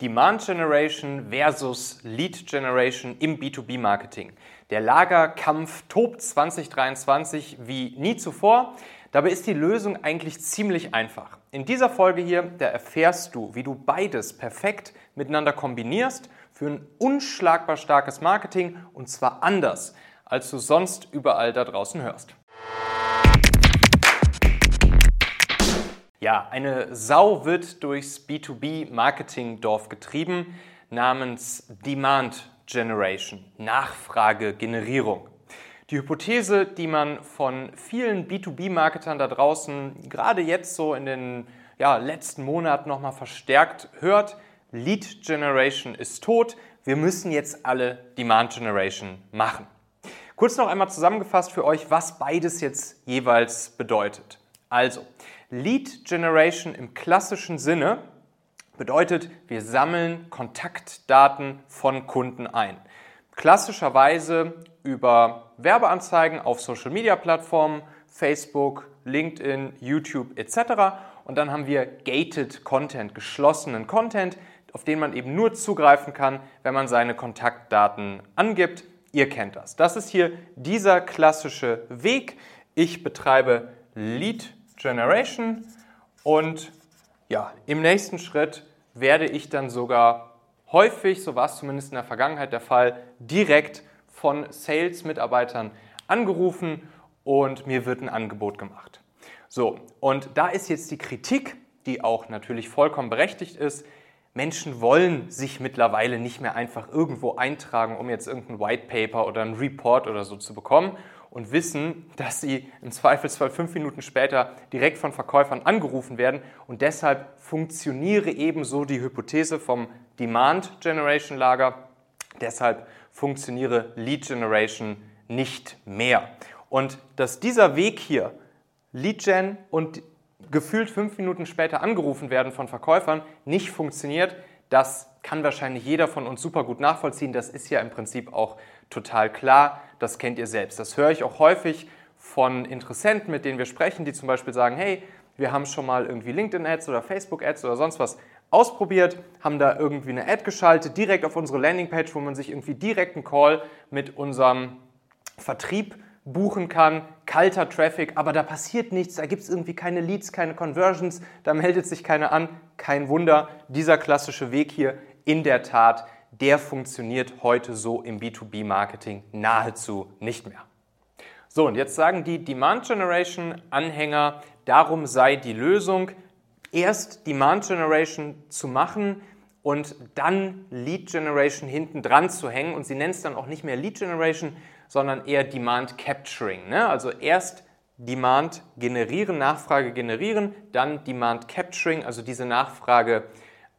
Demand Generation versus Lead Generation im B2B-Marketing. Der Lagerkampf tobt 2023 wie nie zuvor. Dabei ist die Lösung eigentlich ziemlich einfach. In dieser Folge hier, da erfährst du, wie du beides perfekt miteinander kombinierst für ein unschlagbar starkes Marketing und zwar anders, als du sonst überall da draußen hörst. Ja, eine Sau wird durchs B2B-Marketing-Dorf getrieben namens Demand Generation, Nachfragegenerierung. Die Hypothese, die man von vielen B2B-Marketern da draußen gerade jetzt so in den ja, letzten Monaten nochmal verstärkt hört, Lead Generation ist tot, wir müssen jetzt alle Demand Generation machen. Kurz noch einmal zusammengefasst für euch, was beides jetzt jeweils bedeutet. Also, Lead Generation im klassischen Sinne bedeutet, wir sammeln Kontaktdaten von Kunden ein. Klassischerweise über Werbeanzeigen auf Social-Media-Plattformen, Facebook, LinkedIn, YouTube etc. Und dann haben wir gated Content, geschlossenen Content, auf den man eben nur zugreifen kann, wenn man seine Kontaktdaten angibt. Ihr kennt das. Das ist hier dieser klassische Weg. Ich betreibe Lead Generation und ja, im nächsten Schritt werde ich dann sogar häufig, so war es zumindest in der Vergangenheit der Fall, direkt von Sales-Mitarbeitern angerufen und mir wird ein Angebot gemacht. So, und da ist jetzt die Kritik, die auch natürlich vollkommen berechtigt ist. Menschen wollen sich mittlerweile nicht mehr einfach irgendwo eintragen, um jetzt irgendein White Paper oder ein Report oder so zu bekommen und wissen, dass sie im Zweifelsfall fünf Minuten später direkt von Verkäufern angerufen werden. Und deshalb funktioniere ebenso die Hypothese vom Demand Generation Lager. Deshalb funktioniere Lead Generation nicht mehr. Und dass dieser Weg hier, Lead Gen und gefühlt fünf Minuten später angerufen werden von Verkäufern, nicht funktioniert, das kann wahrscheinlich jeder von uns super gut nachvollziehen. Das ist ja im Prinzip auch total klar. Das kennt ihr selbst. Das höre ich auch häufig von Interessenten, mit denen wir sprechen, die zum Beispiel sagen, hey, wir haben schon mal irgendwie LinkedIn-Ads oder Facebook-Ads oder sonst was ausprobiert, haben da irgendwie eine Ad geschaltet, direkt auf unsere Landingpage, wo man sich irgendwie direkt einen Call mit unserem Vertrieb buchen kann, kalter Traffic, aber da passiert nichts, da gibt es irgendwie keine Leads, keine Conversions, da meldet sich keiner an. Kein Wunder, dieser klassische Weg hier in der Tat der funktioniert heute so im B2B-Marketing nahezu nicht mehr. So, und jetzt sagen die Demand Generation Anhänger, darum sei die Lösung, erst Demand Generation zu machen und dann Lead Generation hinten dran zu hängen. Und sie nennen es dann auch nicht mehr Lead Generation, sondern eher Demand Capturing. Ne? Also erst Demand generieren, Nachfrage generieren, dann Demand Capturing, also diese Nachfrage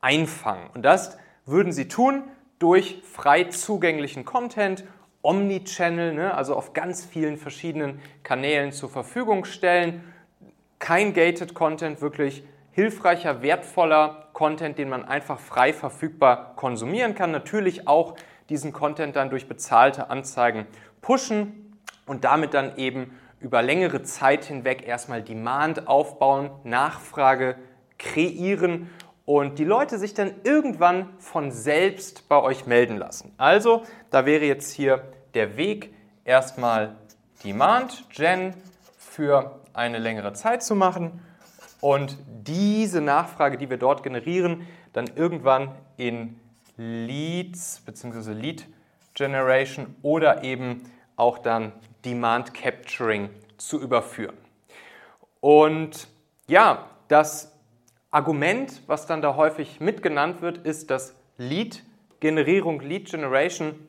einfangen. Und das würden sie tun, durch frei zugänglichen Content, Omnichannel, ne, also auf ganz vielen verschiedenen Kanälen zur Verfügung stellen. Kein gated Content, wirklich hilfreicher, wertvoller Content, den man einfach frei verfügbar konsumieren kann. Natürlich auch diesen Content dann durch bezahlte Anzeigen pushen und damit dann eben über längere Zeit hinweg erstmal Demand aufbauen, Nachfrage kreieren und die Leute sich dann irgendwann von selbst bei euch melden lassen. Also, da wäre jetzt hier der Weg, erstmal Demand Gen für eine längere Zeit zu machen und diese Nachfrage, die wir dort generieren, dann irgendwann in Leads bzw. Lead Generation oder eben auch dann Demand Capturing zu überführen. Und ja, das Argument, was dann da häufig mitgenannt wird, ist, dass Lead-Generierung, Lead-Generation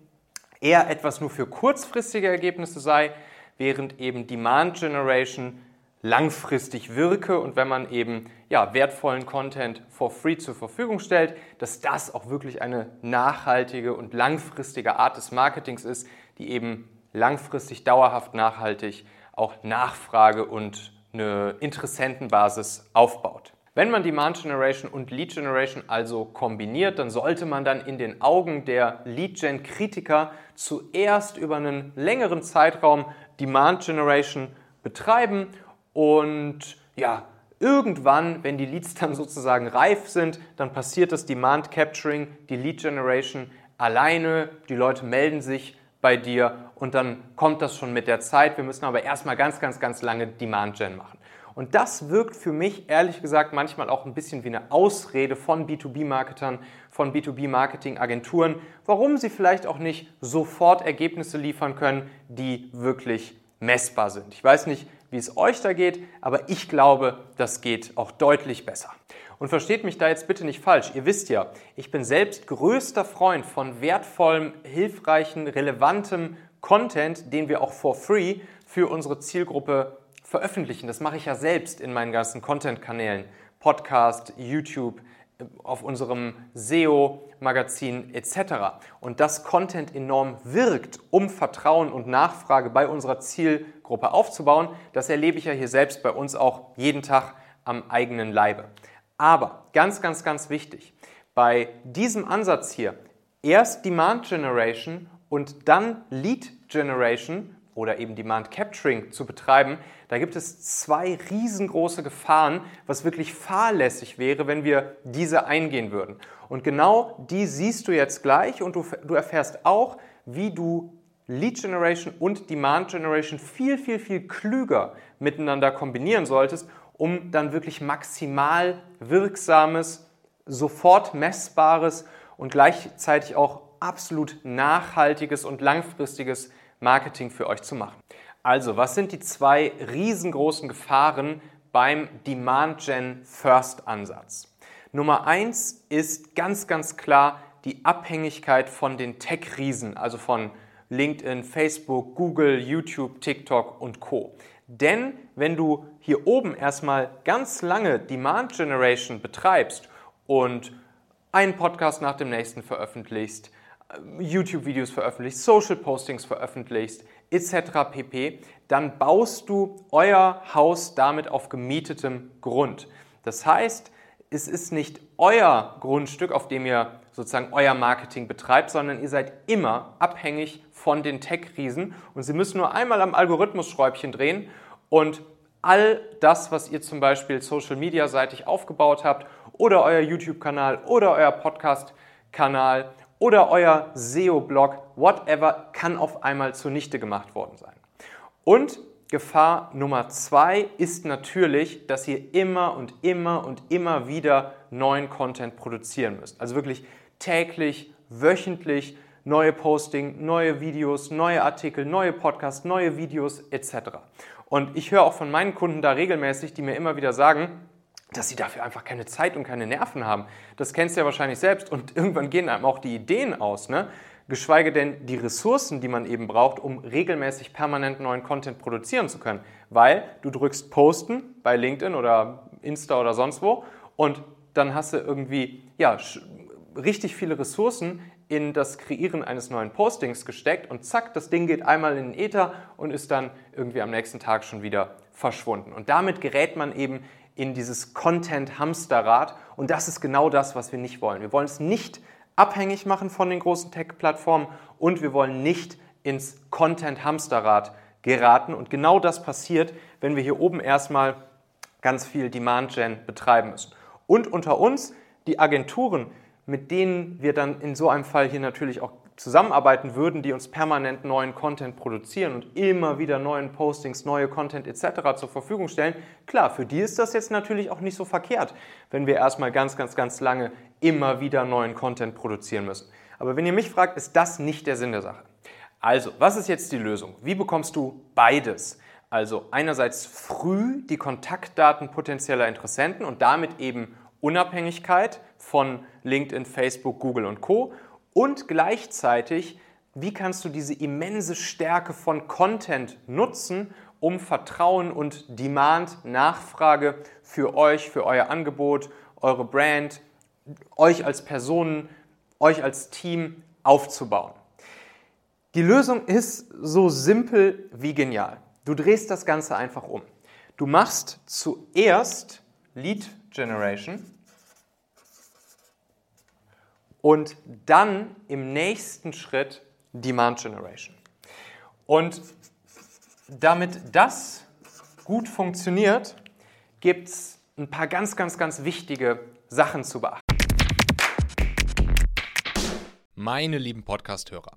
eher etwas nur für kurzfristige Ergebnisse sei, während eben Demand Generation langfristig wirke und wenn man eben ja, wertvollen Content for free zur Verfügung stellt, dass das auch wirklich eine nachhaltige und langfristige Art des Marketings ist, die eben langfristig dauerhaft nachhaltig auch Nachfrage und eine Interessentenbasis aufbaut. Wenn man Demand Generation und Lead Generation also kombiniert, dann sollte man dann in den Augen der Lead Gen Kritiker zuerst über einen längeren Zeitraum Demand Generation betreiben und ja, irgendwann, wenn die Leads dann sozusagen reif sind, dann passiert das Demand Capturing, die Lead Generation alleine. Die Leute melden sich bei dir und dann kommt das schon mit der Zeit. Wir müssen aber erstmal ganz, ganz, ganz lange Demand Gen machen. Und das wirkt für mich ehrlich gesagt manchmal auch ein bisschen wie eine Ausrede von B2B-Marketern, von B2B-Marketing-Agenturen, warum sie vielleicht auch nicht sofort Ergebnisse liefern können, die wirklich messbar sind. Ich weiß nicht, wie es euch da geht, aber ich glaube, das geht auch deutlich besser. Und versteht mich da jetzt bitte nicht falsch. Ihr wisst ja, ich bin selbst größter Freund von wertvollem, hilfreichen, relevantem Content, den wir auch for free für unsere Zielgruppe veröffentlichen. Das mache ich ja selbst in meinen ganzen Content-Kanälen. Podcast, YouTube, auf unserem SEO-Magazin etc. Und dass Content enorm wirkt, um Vertrauen und Nachfrage bei unserer Zielgruppe aufzubauen, das erlebe ich ja hier selbst bei uns auch jeden Tag am eigenen Leibe. Aber ganz, ganz, ganz wichtig, bei diesem Ansatz hier erst Demand Generation und dann Lead Generation oder eben Demand Capturing zu betreiben, da gibt es zwei riesengroße Gefahren, was wirklich fahrlässig wäre, wenn wir diese eingehen würden. Und genau die siehst du jetzt gleich und du, du erfährst auch, wie du Lead Generation und Demand Generation viel, viel, viel klüger miteinander kombinieren solltest, um dann wirklich maximal wirksames, sofort messbares und gleichzeitig auch absolut nachhaltiges und langfristiges Marketing für euch zu machen. Also, was sind die zwei riesengroßen Gefahren beim Demand Gen First Ansatz? Nummer eins ist ganz, ganz klar die Abhängigkeit von den Tech-Riesen, also von LinkedIn, Facebook, Google, YouTube, TikTok und Co. Denn wenn du hier oben erstmal ganz lange Demand Generation betreibst und einen Podcast nach dem nächsten veröffentlichst, YouTube-Videos veröffentlichst, Social Postings veröffentlichst, etc. pp., dann baust du euer Haus damit auf gemietetem Grund. Das heißt, es ist nicht euer Grundstück, auf dem ihr sozusagen euer Marketing betreibt, sondern ihr seid immer abhängig von den Tech-Riesen und sie müssen nur einmal am Algorithmus-Schräubchen drehen und all das, was ihr zum Beispiel Social Media seitig aufgebaut habt oder euer YouTube-Kanal oder euer Podcast-Kanal oder euer SEO-Blog, whatever, kann auf einmal zunichte gemacht worden sein. Und Gefahr Nummer zwei ist natürlich, dass ihr immer und immer und immer wieder neuen Content produzieren müsst. Also wirklich täglich, wöchentlich neue Posting, neue Videos, neue Artikel, neue Podcasts, neue Videos etc. Und ich höre auch von meinen Kunden da regelmäßig, die mir immer wieder sagen, dass sie dafür einfach keine Zeit und keine Nerven haben. Das kennst du ja wahrscheinlich selbst und irgendwann gehen einem auch die Ideen aus, ne? geschweige denn die Ressourcen, die man eben braucht, um regelmäßig permanent neuen Content produzieren zu können. Weil du drückst Posten bei LinkedIn oder Insta oder sonst wo und dann hast du irgendwie ja, richtig viele Ressourcen in das Kreieren eines neuen Postings gesteckt und zack, das Ding geht einmal in den Äther und ist dann irgendwie am nächsten Tag schon wieder verschwunden. Und damit gerät man eben in dieses Content-Hamsterrad und das ist genau das, was wir nicht wollen. Wir wollen es nicht abhängig machen von den großen Tech-Plattformen und wir wollen nicht ins Content-Hamsterrad geraten und genau das passiert, wenn wir hier oben erstmal ganz viel Demand-Gen betreiben müssen. Und unter uns, die Agenturen, mit denen wir dann in so einem Fall hier natürlich auch zusammenarbeiten würden, die uns permanent neuen Content produzieren und immer wieder neuen Postings, neue Content etc. zur Verfügung stellen, klar, für die ist das jetzt natürlich auch nicht so verkehrt, wenn wir erstmal ganz, ganz, ganz lange immer wieder neuen Content produzieren müssen. Aber wenn ihr mich fragt, ist das nicht der Sinn der Sache. Also, was ist jetzt die Lösung? Wie bekommst du beides? Also einerseits früh die Kontaktdaten potenzieller Interessenten und damit eben Unabhängigkeit von LinkedIn, Facebook, Google und Co. Und gleichzeitig, wie kannst du diese immense Stärke von Content nutzen, um Vertrauen und Demand, Nachfrage für euch, für euer Angebot, eure Brand, euch als Personen, euch als Team aufzubauen. Die Lösung ist so simpel wie genial. Du drehst das Ganze einfach um. Du machst zuerst Lead Generation und dann im nächsten Schritt Demand Generation. Und damit das gut funktioniert, gibt es ein paar ganz, ganz, ganz wichtige Sachen zu beachten. Meine lieben Podcast-Hörer,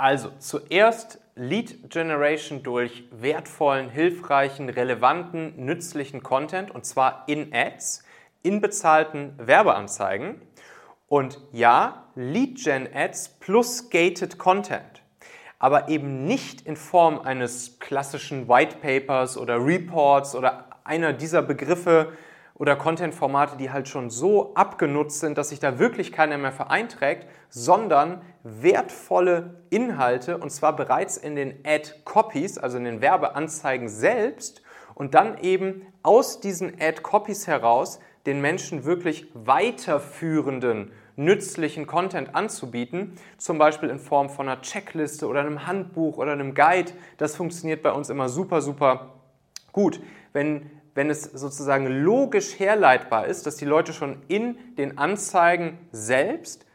Also zuerst Lead Generation durch wertvollen, hilfreichen, relevanten, nützlichen Content und zwar in Ads, in bezahlten Werbeanzeigen. Und ja, Lead Gen Ads plus gated Content, aber eben nicht in Form eines klassischen White Papers oder Reports oder einer dieser Begriffe, oder Content-Formate, die halt schon so abgenutzt sind, dass sich da wirklich keiner mehr vereinträgt, sondern wertvolle Inhalte und zwar bereits in den Ad-Copies, also in den Werbeanzeigen selbst und dann eben aus diesen Ad-Copies heraus den Menschen wirklich weiterführenden, nützlichen Content anzubieten, zum Beispiel in Form von einer Checkliste oder einem Handbuch oder einem Guide. Das funktioniert bei uns immer super, super gut. Wenn wenn es sozusagen logisch herleitbar ist, dass die Leute schon in den Anzeigen selbst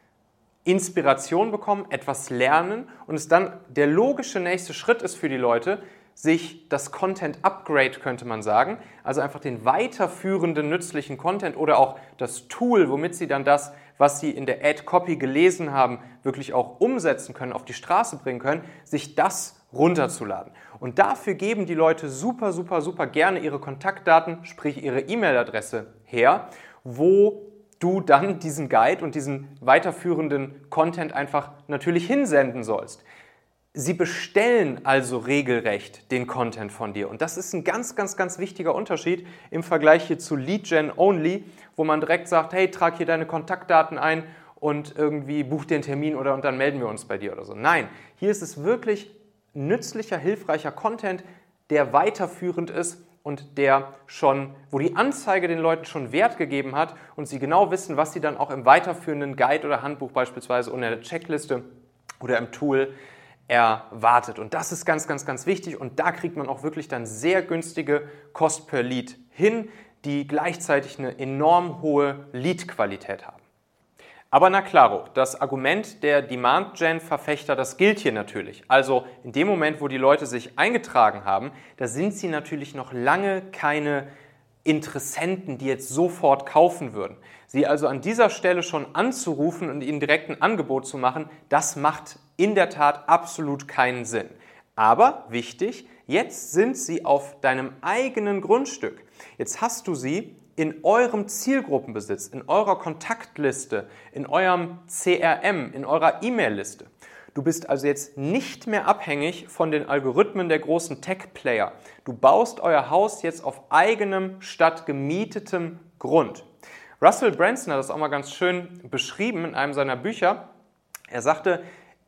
Inspiration bekommen, etwas lernen und es dann der logische nächste Schritt ist für die Leute, sich das Content Upgrade, könnte man sagen, also einfach den weiterführenden nützlichen Content oder auch das Tool, womit sie dann das, was sie in der Ad Copy gelesen haben, wirklich auch umsetzen können, auf die Straße bringen können, sich das runterzuladen. Und dafür geben die Leute super, super, super gerne ihre Kontaktdaten, sprich ihre E-Mail-Adresse her, wo du dann diesen Guide und diesen weiterführenden Content einfach natürlich hinsenden sollst. Sie bestellen also regelrecht den Content von dir. Und das ist ein ganz, ganz, ganz wichtiger Unterschied im Vergleich hier zu Lead Gen Only, wo man direkt sagt, hey, trag hier deine Kontaktdaten ein und irgendwie buch den Termin oder und dann melden wir uns bei dir oder so. Nein, hier ist es wirklich nützlicher, hilfreicher Content, der weiterführend ist und der schon, wo die Anzeige den Leuten schon Wert gegeben hat und sie genau wissen, was sie dann auch im weiterführenden Guide oder Handbuch beispielsweise oder der Checkliste oder im Tool erwartet. Und das ist ganz, ganz, ganz wichtig und da kriegt man auch wirklich dann sehr günstige Cost per Lead hin, die gleichzeitig eine enorm hohe Lead-Qualität haben. Aber na klaro, das Argument der Demand-Gen-Verfechter, das gilt hier natürlich. Also in dem Moment, wo die Leute sich eingetragen haben, da sind sie natürlich noch lange keine Interessenten, die jetzt sofort kaufen würden. Sie also an dieser Stelle schon anzurufen und ihnen direkt ein Angebot zu machen, das macht in der Tat absolut keinen Sinn. Aber wichtig, jetzt sind sie auf deinem eigenen Grundstück. Jetzt hast du sie in eurem Zielgruppenbesitz, in eurer Kontaktliste, in eurem CRM, in eurer E-Mail-Liste. Du bist also jetzt nicht mehr abhängig von den Algorithmen der großen Tech-Player. Du baust euer Haus jetzt auf eigenem statt gemietetem Grund. Russell Branson hat das auch mal ganz schön beschrieben in einem seiner Bücher. Er sagte,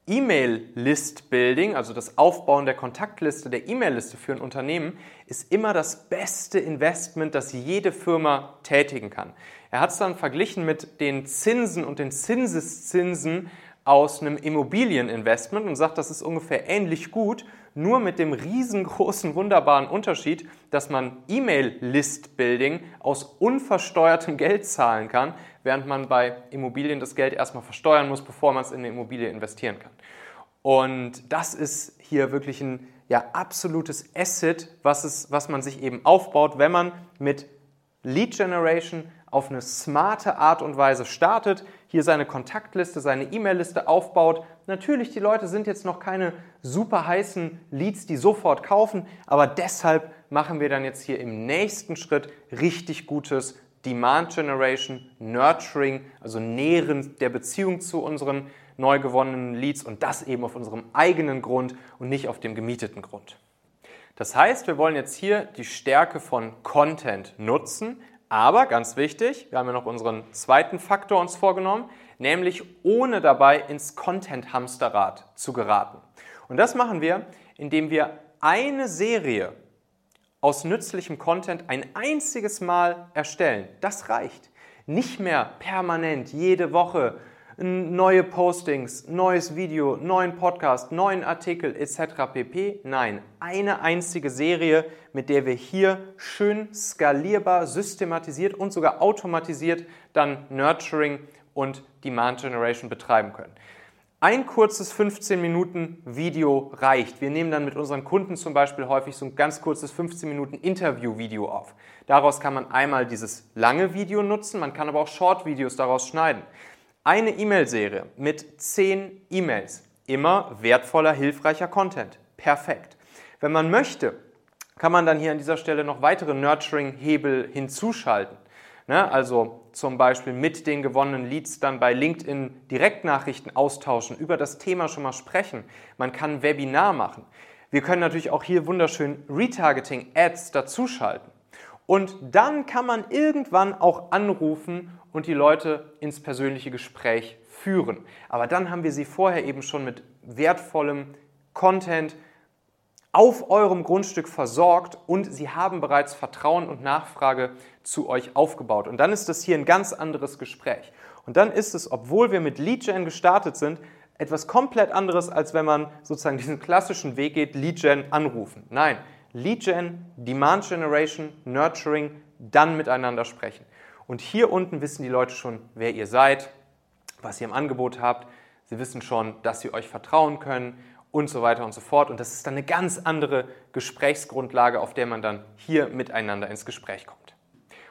E-Mail-List-Building, also das Aufbauen der Kontaktliste, der E-Mail-Liste für ein Unternehmen, ist immer das beste Investment, das jede Firma tätigen kann. Er hat es dann verglichen mit den Zinsen und den Zinseszinsen aus einem Immobilieninvestment und sagt, das ist ungefähr ähnlich gut, nur mit dem riesengroßen, wunderbaren Unterschied, dass man E-Mail-List-Building aus unversteuertem Geld zahlen kann, während man bei Immobilien das Geld erstmal versteuern muss, bevor man es in eine Immobilie investieren kann. Und das ist hier wirklich ein ja, absolutes Asset, was, es, was man sich eben aufbaut, wenn man mit Lead Generation auf eine smarte Art und Weise startet, hier seine Kontaktliste, seine E-Mail-Liste aufbaut. Natürlich, die Leute sind jetzt noch keine super heißen Leads, die sofort kaufen, aber deshalb machen wir dann jetzt hier im nächsten Schritt richtig gutes Demand Generation, Nurturing, also Nähren der Beziehung zu unseren neu gewonnenen Leads und das eben auf unserem eigenen Grund und nicht auf dem gemieteten Grund. Das heißt, wir wollen jetzt hier die Stärke von Content nutzen, aber ganz wichtig, wir haben ja noch unseren zweiten Faktor uns vorgenommen, nämlich ohne dabei ins Content-Hamsterrad zu geraten. Und das machen wir, indem wir eine Serie aus nützlichem Content ein einziges Mal erstellen. Das reicht. Nicht mehr permanent jede Woche neue Postings, neues Video, neuen Podcast, neuen Artikel etc. pp. Nein, eine einzige Serie, mit der wir hier schön skalierbar, systematisiert und sogar automatisiert dann Nurturing und Demand Generation betreiben können. Ein kurzes 15 Minuten Video reicht. Wir nehmen dann mit unseren Kunden zum Beispiel häufig so ein ganz kurzes 15 Minuten Interview-Video auf. Daraus kann man einmal dieses lange Video nutzen, man kann aber auch Short-Videos daraus schneiden. Eine E-Mail-Serie mit 10 E-Mails. Immer wertvoller, hilfreicher Content. Perfekt. Wenn man möchte, kann man dann hier an dieser Stelle noch weitere Nurturing-Hebel hinzuschalten. Ne? Also zum Beispiel mit den gewonnenen Leads dann bei LinkedIn Direktnachrichten austauschen, über das Thema schon mal sprechen. Man kann ein Webinar machen. Wir können natürlich auch hier wunderschön Retargeting-Ads dazuschalten. Und dann kann man irgendwann auch anrufen und die Leute ins persönliche Gespräch führen. Aber dann haben wir sie vorher eben schon mit wertvollem Content, auf eurem Grundstück versorgt und sie haben bereits Vertrauen und Nachfrage zu euch aufgebaut. Und dann ist das hier ein ganz anderes Gespräch. Und dann ist es, obwohl wir mit Lead Gen gestartet sind, etwas komplett anderes, als wenn man sozusagen diesen klassischen Weg geht, Lead Gen anrufen. Nein, Lead Gen, Demand Generation, Nurturing, dann miteinander sprechen. Und hier unten wissen die Leute schon, wer ihr seid, was ihr im Angebot habt. Sie wissen schon, dass sie euch vertrauen können und so weiter und so fort. Und das ist dann eine ganz andere Gesprächsgrundlage, auf der man dann hier miteinander ins Gespräch kommt.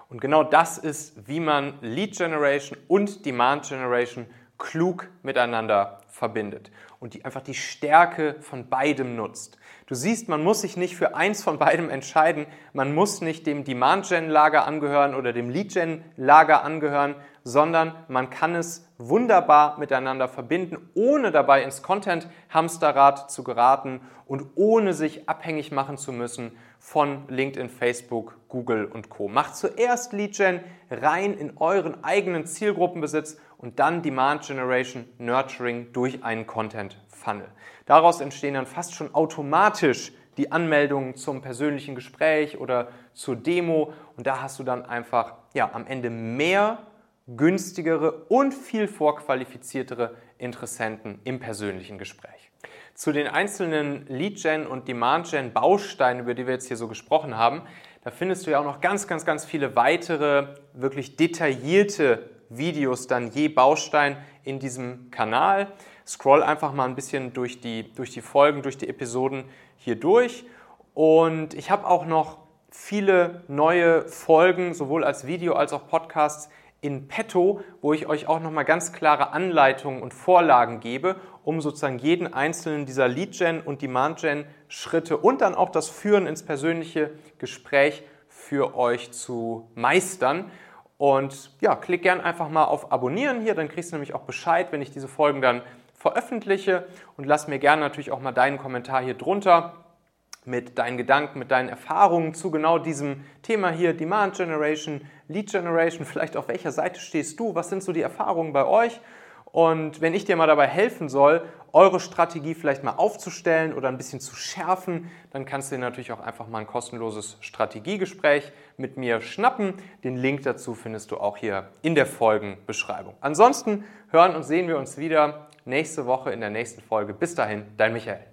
Und genau das ist, wie man Lead Generation und Demand Generation klug miteinander verbindet und die einfach die Stärke von beidem nutzt. Du siehst, man muss sich nicht für eins von beidem entscheiden. Man muss nicht dem Demand-Gen-Lager angehören oder dem Lead-Gen-Lager angehören, sondern man kann es wunderbar miteinander verbinden, ohne dabei ins Content-Hamsterrad zu geraten und ohne sich abhängig machen zu müssen von LinkedIn, Facebook, Google und Co. Macht zuerst Lead-Gen rein in euren eigenen Zielgruppenbesitz und dann Demand Generation Nurturing durch einen Content Funnel. Daraus entstehen dann fast schon automatisch die Anmeldungen zum persönlichen Gespräch oder zur Demo und da hast du dann einfach ja, am Ende mehr günstigere und viel vorqualifiziertere Interessenten im persönlichen Gespräch. Zu den einzelnen Lead-Gen und Demand-Gen-Bausteinen, über die wir jetzt hier so gesprochen haben, da findest du ja auch noch ganz, ganz, ganz viele weitere, wirklich detaillierte Videos dann je Baustein in diesem Kanal. Scroll einfach mal ein bisschen durch die, durch die Folgen, durch die Episoden hier durch. Und ich habe auch noch viele neue Folgen, sowohl als Video als auch Podcasts in petto, wo ich euch auch nochmal ganz klare Anleitungen und Vorlagen gebe, um sozusagen jeden einzelnen dieser Lead-Gen und Demand-Gen-Schritte und dann auch das Führen ins persönliche Gespräch für euch zu meistern. Und ja, klick gern einfach mal auf Abonnieren hier, dann kriegst du nämlich auch Bescheid, wenn ich diese Folgen dann veröffentliche. Und lass mir gerne natürlich auch mal deinen Kommentar hier drunter mit deinen Gedanken, mit deinen Erfahrungen zu genau diesem Thema hier, Demand Generation, Lead Generation, vielleicht auf welcher Seite stehst du, was sind so die Erfahrungen bei euch und wenn ich dir mal dabei helfen soll, eure Strategie vielleicht mal aufzustellen oder ein bisschen zu schärfen, dann kannst du dir natürlich auch einfach mal ein kostenloses Strategiegespräch mit mir schnappen. Den Link dazu findest du auch hier in der Folgenbeschreibung. Ansonsten hören und sehen wir uns wieder nächste Woche in der nächsten Folge. Bis dahin, dein Michael.